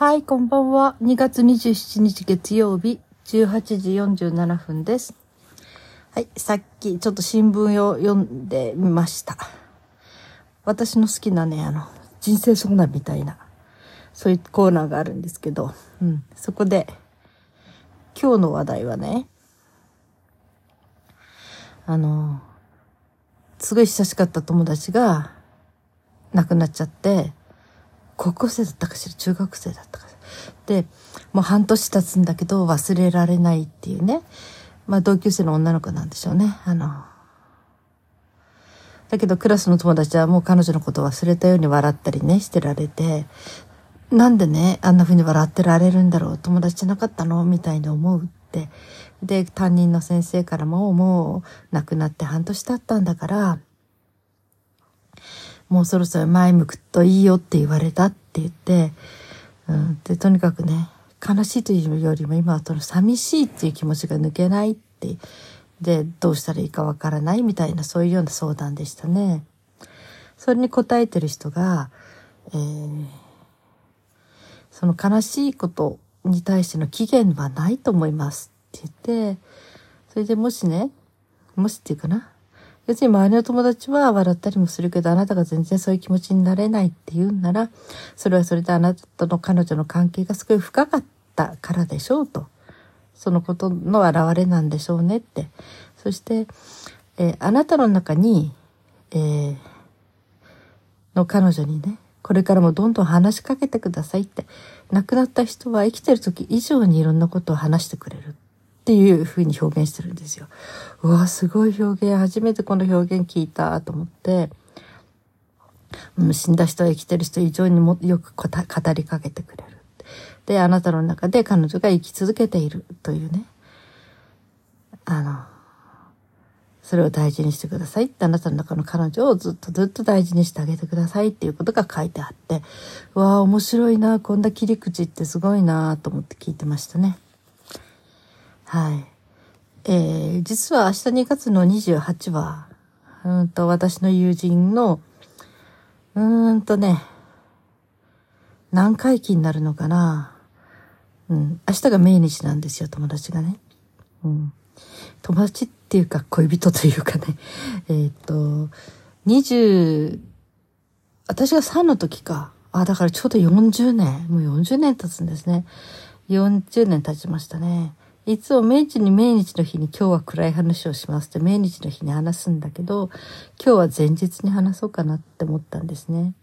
はい、こんばんは。2月27日月曜日、18時47分です。はい、さっきちょっと新聞を読んでみました。私の好きなね、あの、人生相談みたいな、そういうコーナーがあるんですけど、うん、そこで、今日の話題はね、あの、すごい親しかった友達が亡くなっちゃって、高校生だったかしら中学生だったかしら。で、もう半年経つんだけど忘れられないっていうね。まあ同級生の女の子なんでしょうね。あの、だけどクラスの友達はもう彼女のこと忘れたように笑ったりね、してられて、なんでね、あんな風に笑ってられるんだろう、友達じゃなかったの？みたいに思うって。で、担任の先生からも、もう亡くなって半年経ったんだから、もうそろそろ前向くといいよって言われたって言って、うん、で、とにかくね、悲しいというよりも今はその寂しいっていう気持ちが抜けないって、で、どうしたらいいかわからないみたいなそういうような相談でしたね。それに答えてる人が、えー、その悲しいことに対しての期限はないと思いますって言って、それでもしね、もしっていうかな、別に周りの友達は笑ったりもするけど、あなたが全然そういう気持ちになれないって言うんなら、それはそれであなたとの彼女の関係がすごい深かったからでしょうと。そのことの表れなんでしょうねって。そして、えー、あなたの中に、えー、の彼女にね、これからもどんどん話しかけてくださいって。亡くなった人は生きてる時以上にいろんなことを話してくれる。っていうふうに表現してるんですよ。うわ、すごい表現。初めてこの表現聞いたと思って、死んだ人は生きてる人以上にもよく語りかけてくれる。で、あなたの中で彼女が生き続けているというね。あの、それを大事にしてくださいってあなたの中の彼女をずっとずっと大事にしてあげてくださいっていうことが書いてあって、わあ面白いな、こんな切り口ってすごいなと思って聞いてましたね。はい。えー、実は明日2月の28は、うんと、私の友人の、うーんとね、何回忌になるのかな。うん、明日が命日なんですよ、友達がね。うん。友達っていうか、恋人というかね。えっ、と、20、私が3の時か。あ、だからちょうど40年。もう40年経つんですね。40年経ちましたね。いつも命日に命日の日に今日は暗い話をしますって命日の日に話すんだけど、今日は前日に話そうかなって思ったんですね。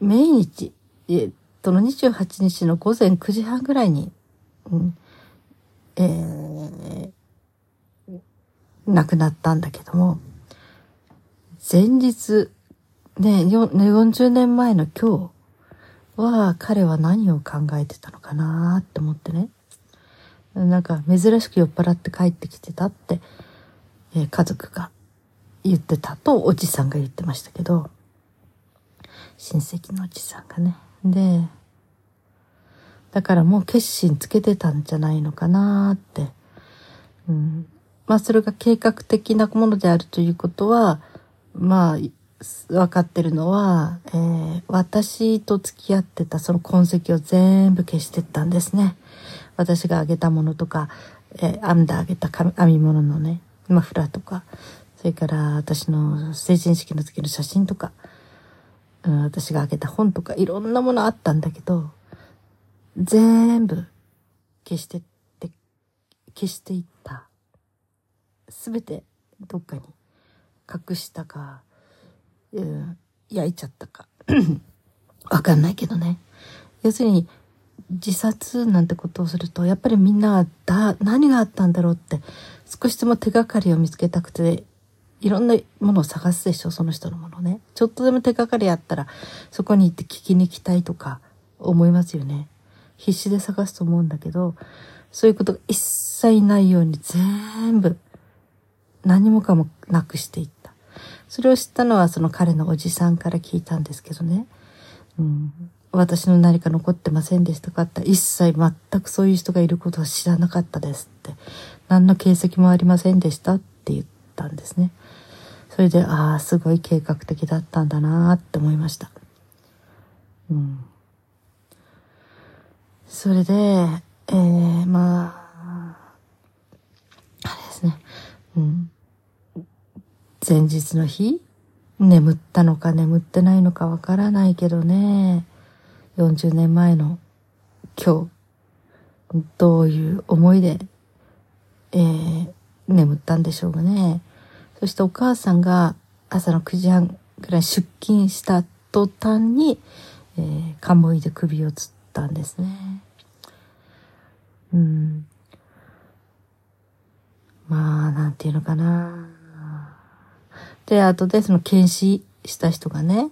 命日、えっとの28日の午前9時半ぐらいに、うん、えー、亡くなったんだけども、前日、ね、40年前の今日は彼は何を考えてたのかなって思ってね。なんか珍しく酔っ払って帰ってきてたって、えー、家族が言ってたとおじさんが言ってましたけど、親戚のおじさんがね。で、だからもう決心つけてたんじゃないのかなって。うん、まあそれが計画的なものであるということは、まあ分かってるのは、えー、私と付き合ってたその痕跡を全部消してったんですね。私があげたものとか、えー、編んであげた編み物のね、マフラーとか、それから私の成人式の時の写真とか、うん、私があげた本とか、いろんなものあったんだけど、全部消してって、消していった。すべてどっかに隠したか、うん、焼いちゃったか。わかんないけどね。要するに、自殺なんてことをすると、やっぱりみんなはだ、何があったんだろうって、少しでも手がかりを見つけたくて、いろんなものを探すでしょ、その人のものね。ちょっとでも手がかりあったら、そこに行って聞きに行きたいとか、思いますよね。必死で探すと思うんだけど、そういうことが一切ないように全部、何もかもなくしていった。それを知ったのはその彼のおじさんから聞いたんですけどね。うん、私の何か残ってませんでしたか？って一切全くそういう人がいることは知らなかったですって。何の形跡もありませんでした？って言ったんですね。それでああすごい計画的だったんだなって思いました。うん。それで、えー、まあ、あれですね。うん。前日の日？眠ったのか眠ってないのかわからないけどね。40年前の今日、どういう思いで、えー、眠ったんでしょうかね。そしてお母さんが朝の9時半ぐらい出勤した途端に、えー、カモイで首をつったんですね。うん。まあ、なんていうのかな。で、後でその検視した人がね、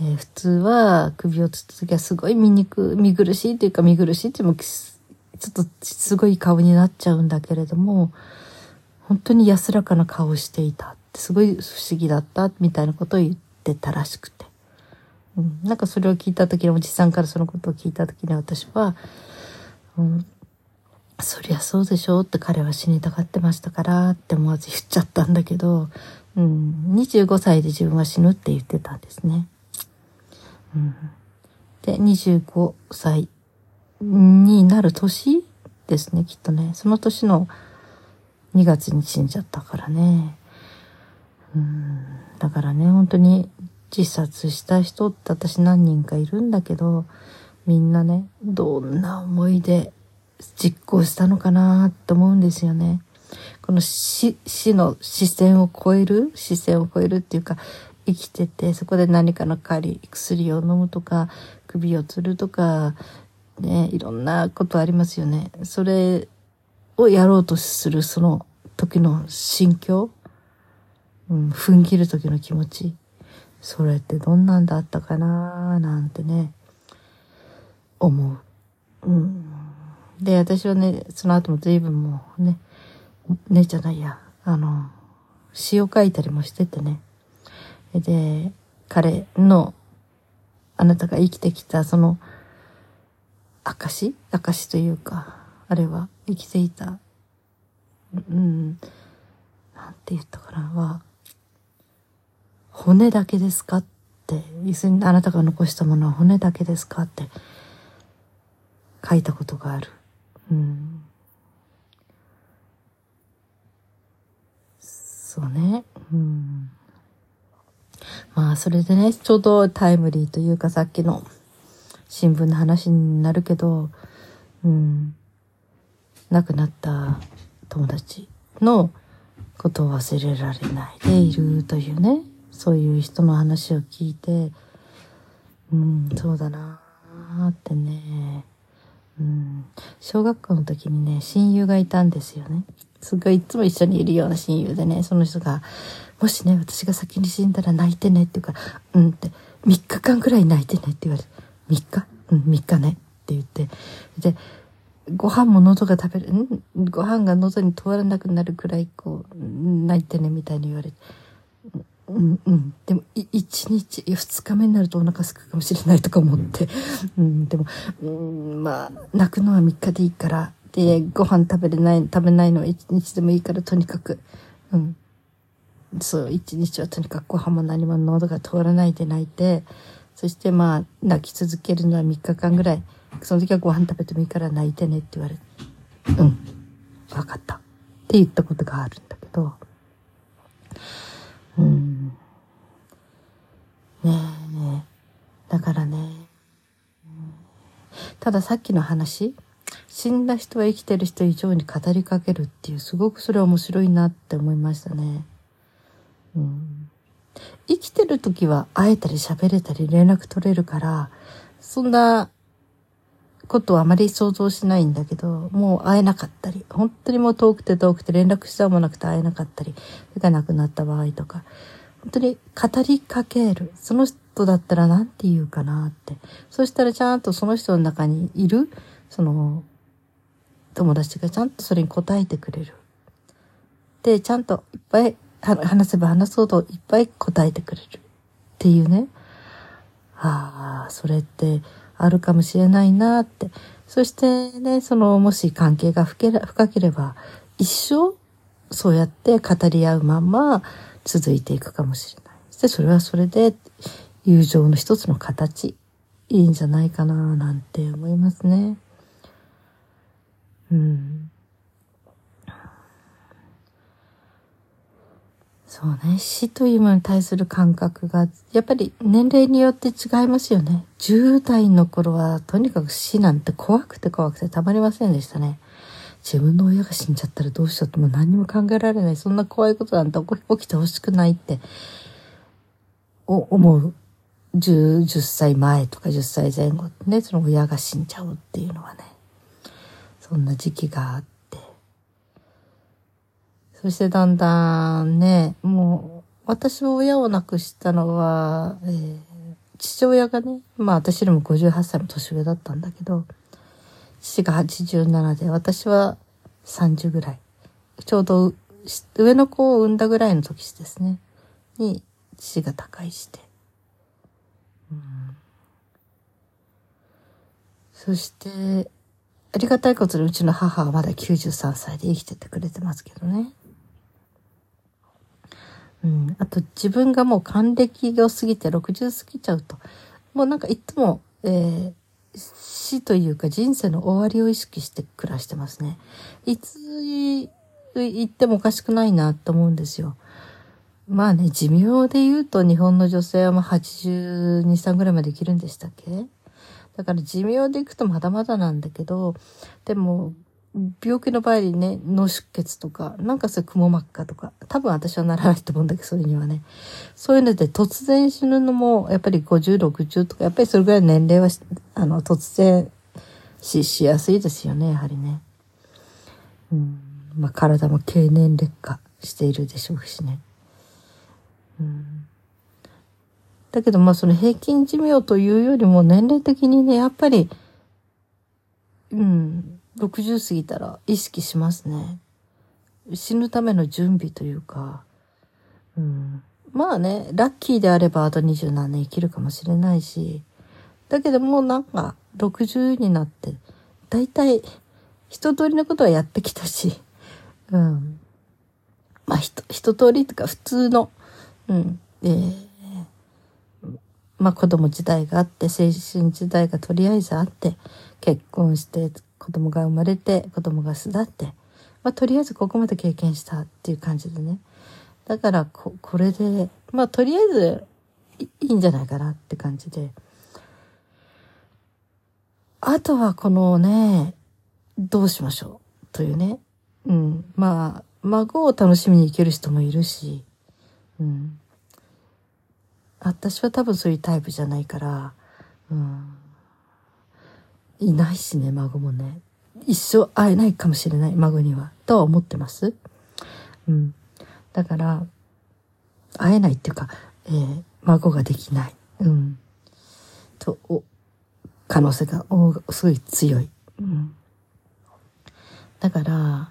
えー、普通は首をつった時はすごい見にく、見苦しいというか見苦しいっていうのも、ちょっとすごい顔になっちゃうんだけれども、本当に安らかな顔をしていたってすごい不思議だったみたいなことを言ってたらしくて。うん、なんかそれを聞いた時におじさんからそのことを聞いた時に私は、うん、そりゃそうでしょうって彼は死にたがってましたからって思わず言っちゃったんだけど、うん、25歳で自分は死ぬって言ってたんですね。うん、で、25歳になる年ですね、きっとね。その年の2月に死んじゃったからね。うん、だからね、本当に自殺した人って私何人かいるんだけど、みんなね、どんな思いで実行したのかなって思うんですよね。この死、死の視線を超える、視線を超えるっていうか、生きてて、そこで何かの代わり、薬を飲むとか、首を吊るとか、ね、いろんなことありますよね。それをやろうとするその時の心境、うん、踏ん切る時の気持ち。それってどんなんだったかななんてね、思う。うん。で、私はね、その後も随分もうね、ねじゃないや、あの、詩を書いたりもしててね。で、彼の、あなたが生きてきたその、証？証というか、あれは生きていた、うん、なんて言ったかな、は、骨だけですかって、要するにあなたが残したものは骨だけですかって書いたことがある。うん。そうね。うん。まあ、それでね、ちょうどタイムリーというかさっきの新聞の話になるけど、うん。亡くなった友達のことを忘れられないでいるというね。そういう人の話を聞いて、うん、そうだなーってね、うん、小学校の時にね、親友がいたんですよね。すごいいつも一緒にいるような親友でね、その人が、もしね、私が先に死んだら泣いてねって言うから、うんって、3日間くらい泣いてねって言われて、3日？うん、3日ねって言って、で、ご飯も喉が食べる、ん？ご飯が喉に通らなくなるくらい、こう、泣いてねみたいに言われて、うんうん、でも1日2日目になるとお腹すくかもしれないとか思って、うん、でも、うん、まあ泣くのは3日でいいからでご飯食べれない食べないのは1日でもいいからとにかく、うん、そう1日はとにかくご飯も何も喉が通らないで泣いてそしてまあ泣き続けるのは3日間ぐらい。その時はご飯食べてもいいから泣いてねって言われて。うん。分かった。って言ったことがあるんだけど。うん。ねえ、だからね、たださっきの話、死んだ人は生きてる人以上に語りかけるっていう、すごくそれは面白いなって思いましたね。生きてる時は会えたり喋れたり連絡取れるから、そんなことはあまり想像しないんだけど、もう会えなかったり、本当にもう遠くて遠くて連絡したもなくて会えなかったり、それが亡くなった場合とか、本当に語りかける。その人だったら何て言うかなって。そしたらちゃんとその人の中にいる、その、友達がちゃんとそれに答えてくれる。で、ちゃんといっぱい話せば話そうといっぱい答えてくれる。っていうね。ああ、それってあるかもしれないなって。そしてね、その、もし関係が深ければ、一生、そうやって語り合うまま続いていくかもしれない。そしてそれはそれで、友情の一つの形、いいんじゃないかな、なんて思いますね。うん。そうね。死というものに対する感覚が、やっぱり年齢によって違いますよね。10代の頃は、とにかく死なんて怖くて怖くてたまりませんでしたね。自分の親が死んじゃったらどうしようってもう何も考えられない。そんな怖いことなんて起きてほしくないって、お思う。10, 10歳前とか10歳前後ね、その親が死んじゃうっていうのはね、そんな時期があって。そしてだんだんね、もう、私は親を亡くしたのは、えー、父親がね、まあ私よりも58歳も年上だったんだけど、父が87で、私は30ぐらい。ちょうど上の子を産んだぐらいの時ですね。に、父が他界して。うん、そして、ありがたいことにうちの母はまだ93歳で生きててくれてますけどね。うん。あと自分がもう還暦を過ぎて60過ぎちゃうと、もうなんかいつも、えー、死というか人生の終わりを意識して暮らしてますね。いつ言ってもおかしくないなと思うんですよ。まあね、寿命で言うと日本の女性はまあ82、3ぐらいまで生きるんでしたっけ？だから寿命でいくとまだまだなんだけど、でも、病気の場合にね、脳出血とか、なんかそういう雲膜下とか、多分私はならないと思うんだけど、それにはね。そういうので突然死ぬのも、やっぱり50、60とか、やっぱりそれぐらい年齢は、あの、突然死しやすいですよね、やはりね。うん。まあ体も経年劣化しているでしょうしね。うん。だけどまあその平均寿命というよりも年齢的にね、やっぱり、うん、60過ぎたら意識しますね。死ぬための準備というか、うん、まあね、ラッキーであればあと二十何年生きるかもしれないし、だけどもうなんか60になって、だいたい一通りのことはやってきたし、うん。まあ一一通りとか普通の、うん、えー、まあ子供時代があって、青春時代がとりあえずあって、結婚して子供が生まれて子供が巣立って、まあ、とりあえずここまで経験したっていう感じでね。だからここれでまあとりあえずいいんじゃないかなって感じで。あとはこのねどうしましょう？というね。うん。まあ孫を楽しみに行ける人もいるし。うん。私は多分そういうタイプじゃないから、うん、いないしね、孫もね。一生会えないかもしれない、孫には。とは思ってます。うん。だから、会えないっていうか、えー、孫ができない。うん。と、お、可能性がおすごい強い。うん。だから、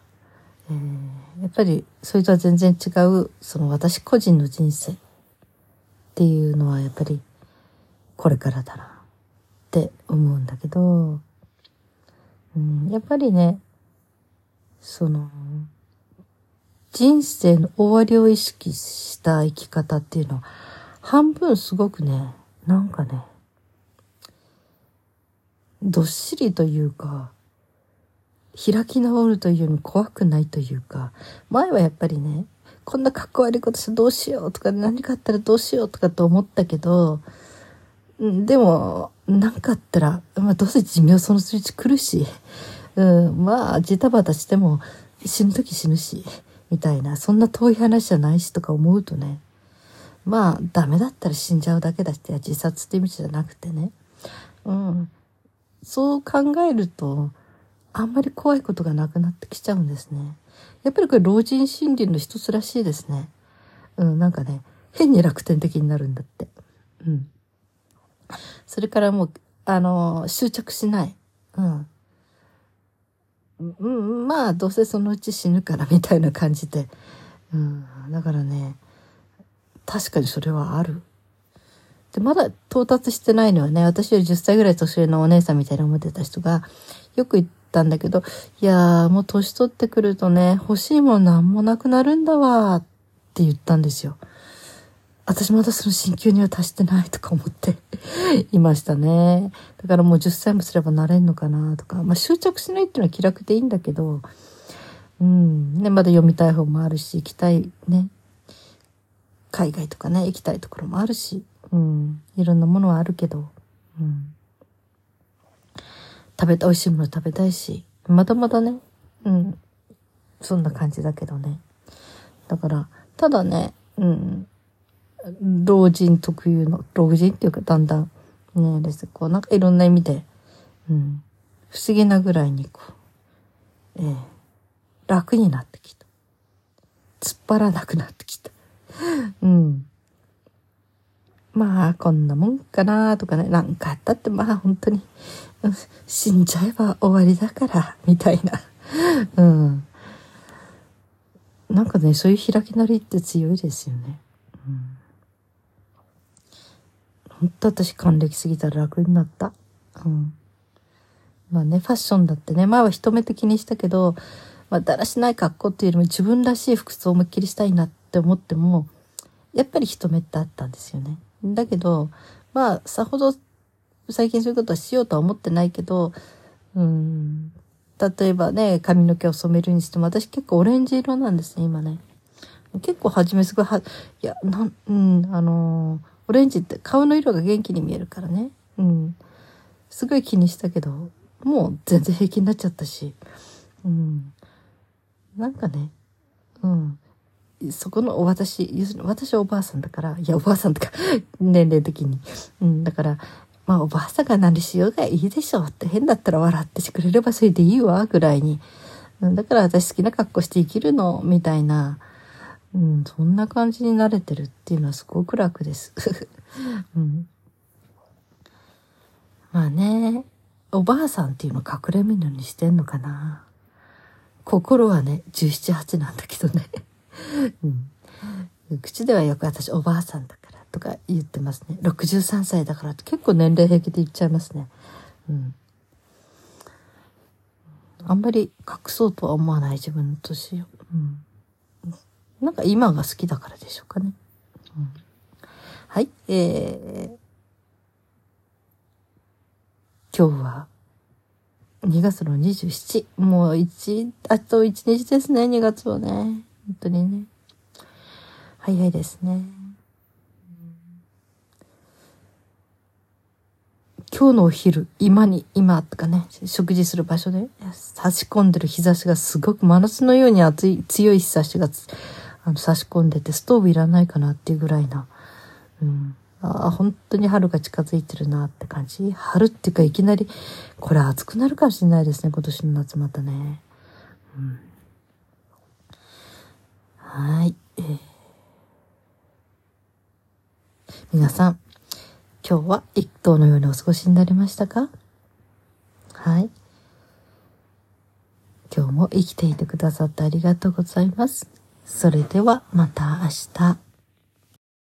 えー、やっぱりそれとは全然違う、その私個人の人生っていうのはやっぱりこれからだな。って思うんだけど、うん、やっぱりね、その、人生の終わりを意識した生き方っていうのは、半分すごくね、なんかね、どっしりというか、開き直るというよりも怖くないというか、前はやっぱりね、こんなかっこ悪いことしてどうしようとか何かあったらどうしようとかと思ったけど、でも、なんかあったら、まあどうせ寿命その数値来るし、うん、まあジタバタしても死ぬ時死ぬし、みたいな、そんな遠い話じゃないしとか思うとね、まあダメだったら死んじゃうだけだって自殺って意味じゃなくてね、うん、そう考えると、あんまり怖いことがなくなってきちゃうんですね。やっぱりこれ老人心理の一つらしいですね。うん、なんかね、変に楽天的になるんだって。うん。それからもう、あの、執着しない。うん。うん、まあ、どうせそのうち死ぬからみたいな感じで。うん。だからね、確かにそれはある。で、まだ到達してないのはね、私より10歳ぐらい年上のお姉さんみたいな思ってた人が、よく言ったんだけど、いやー、もう年取ってくるとね、欲しいものなんもなくなるんだわーって言ったんですよ。私まだその進級には達してないとか思って いましたね。だからもう10歳もすればなれんのかなとか、まあ執着しないっていうのは気楽でいいんだけど、うん、ね、まだ読みたい本もあるし、行きたいね、海外とかね、行きたいところもあるし、うん、いろんなものはあるけど、うん、食べた、美味しいもの食べたいし、まだまだね、うん、そんな感じだけどね。だから、ただね、うん、老人特有の、老人っていうかだんだん、ね、です。こう、なんかいろんな意味で、うん、不思議なぐらいにこう、えー、楽になってきた。突っ張らなくなってきた。うん。まあ、こんなもんかなとかね、なんかあったってまあ本当に、死んじゃえば終わりだから、みたいな。うん。なんかね、そういう開きなりって強いですよね。うん。本当私還暦すぎたら楽になった。うん。まあね、ファッションだってね、前は人目的にしたけど、まあ、だらしない格好っていうよりも自分らしい服装を思いっきりしたいなって思っても、やっぱり人目ってあったんですよね。だけど、まあ、さほど最近そういうことはしようとは思ってないけど、うん、例えばね、髪の毛を染めるにしても、私結構オレンジ色なんですね、今ね。結構初めすごいは、いや、なん、うん、あのー、オレンジって顔の色が元気に見えるからね。うん。すごい気にしたけど、もう全然平気になっちゃったし。うん。なんかね、うん。そこの私、要するに私はおばあさんだから、いやおばあさんとか 年齢的に。うん、だから、まあおばあさんが何しようがいいでしょうって変だったら笑ってしてくれればそれでいいわぐらいに。だから私好きな格好して生きるのみたいな、うん、そんな感じに慣れてるっていうのはすごく楽です。うん、まあね、おばあさんっていうの隠れみのにしてんのかな。心はね、17、8なんだけどね。うん。口ではよく私おばあさんだからとか言ってますね。63歳だからって結構年齢平気で言っちゃいますね。うん。あんまり隠そうとは思わない自分の年を。うん。なんか今が好きだからでしょうかね。うん、はい。えー、今日は2月の27。もう1、あと1日ですね、2月はね。本当にね。早いですね。今日のお昼、今に、今とかね、食事する場所で差し込んでる日差しがすごく真夏のように熱い、強い日差しがあの差し込んでて、ストーブいらないかなっていうぐらいな。うん。ああ、本当に春が近づいてるなって感じ。春っていうかいきなり、これ暑くなるかもしれないですね、今年の夏またね。うん、はい、皆さん、今日は一頭のようにお過ごしになりましたか？はい。今日も生きていてくださってありがとうございます。それではまた明日。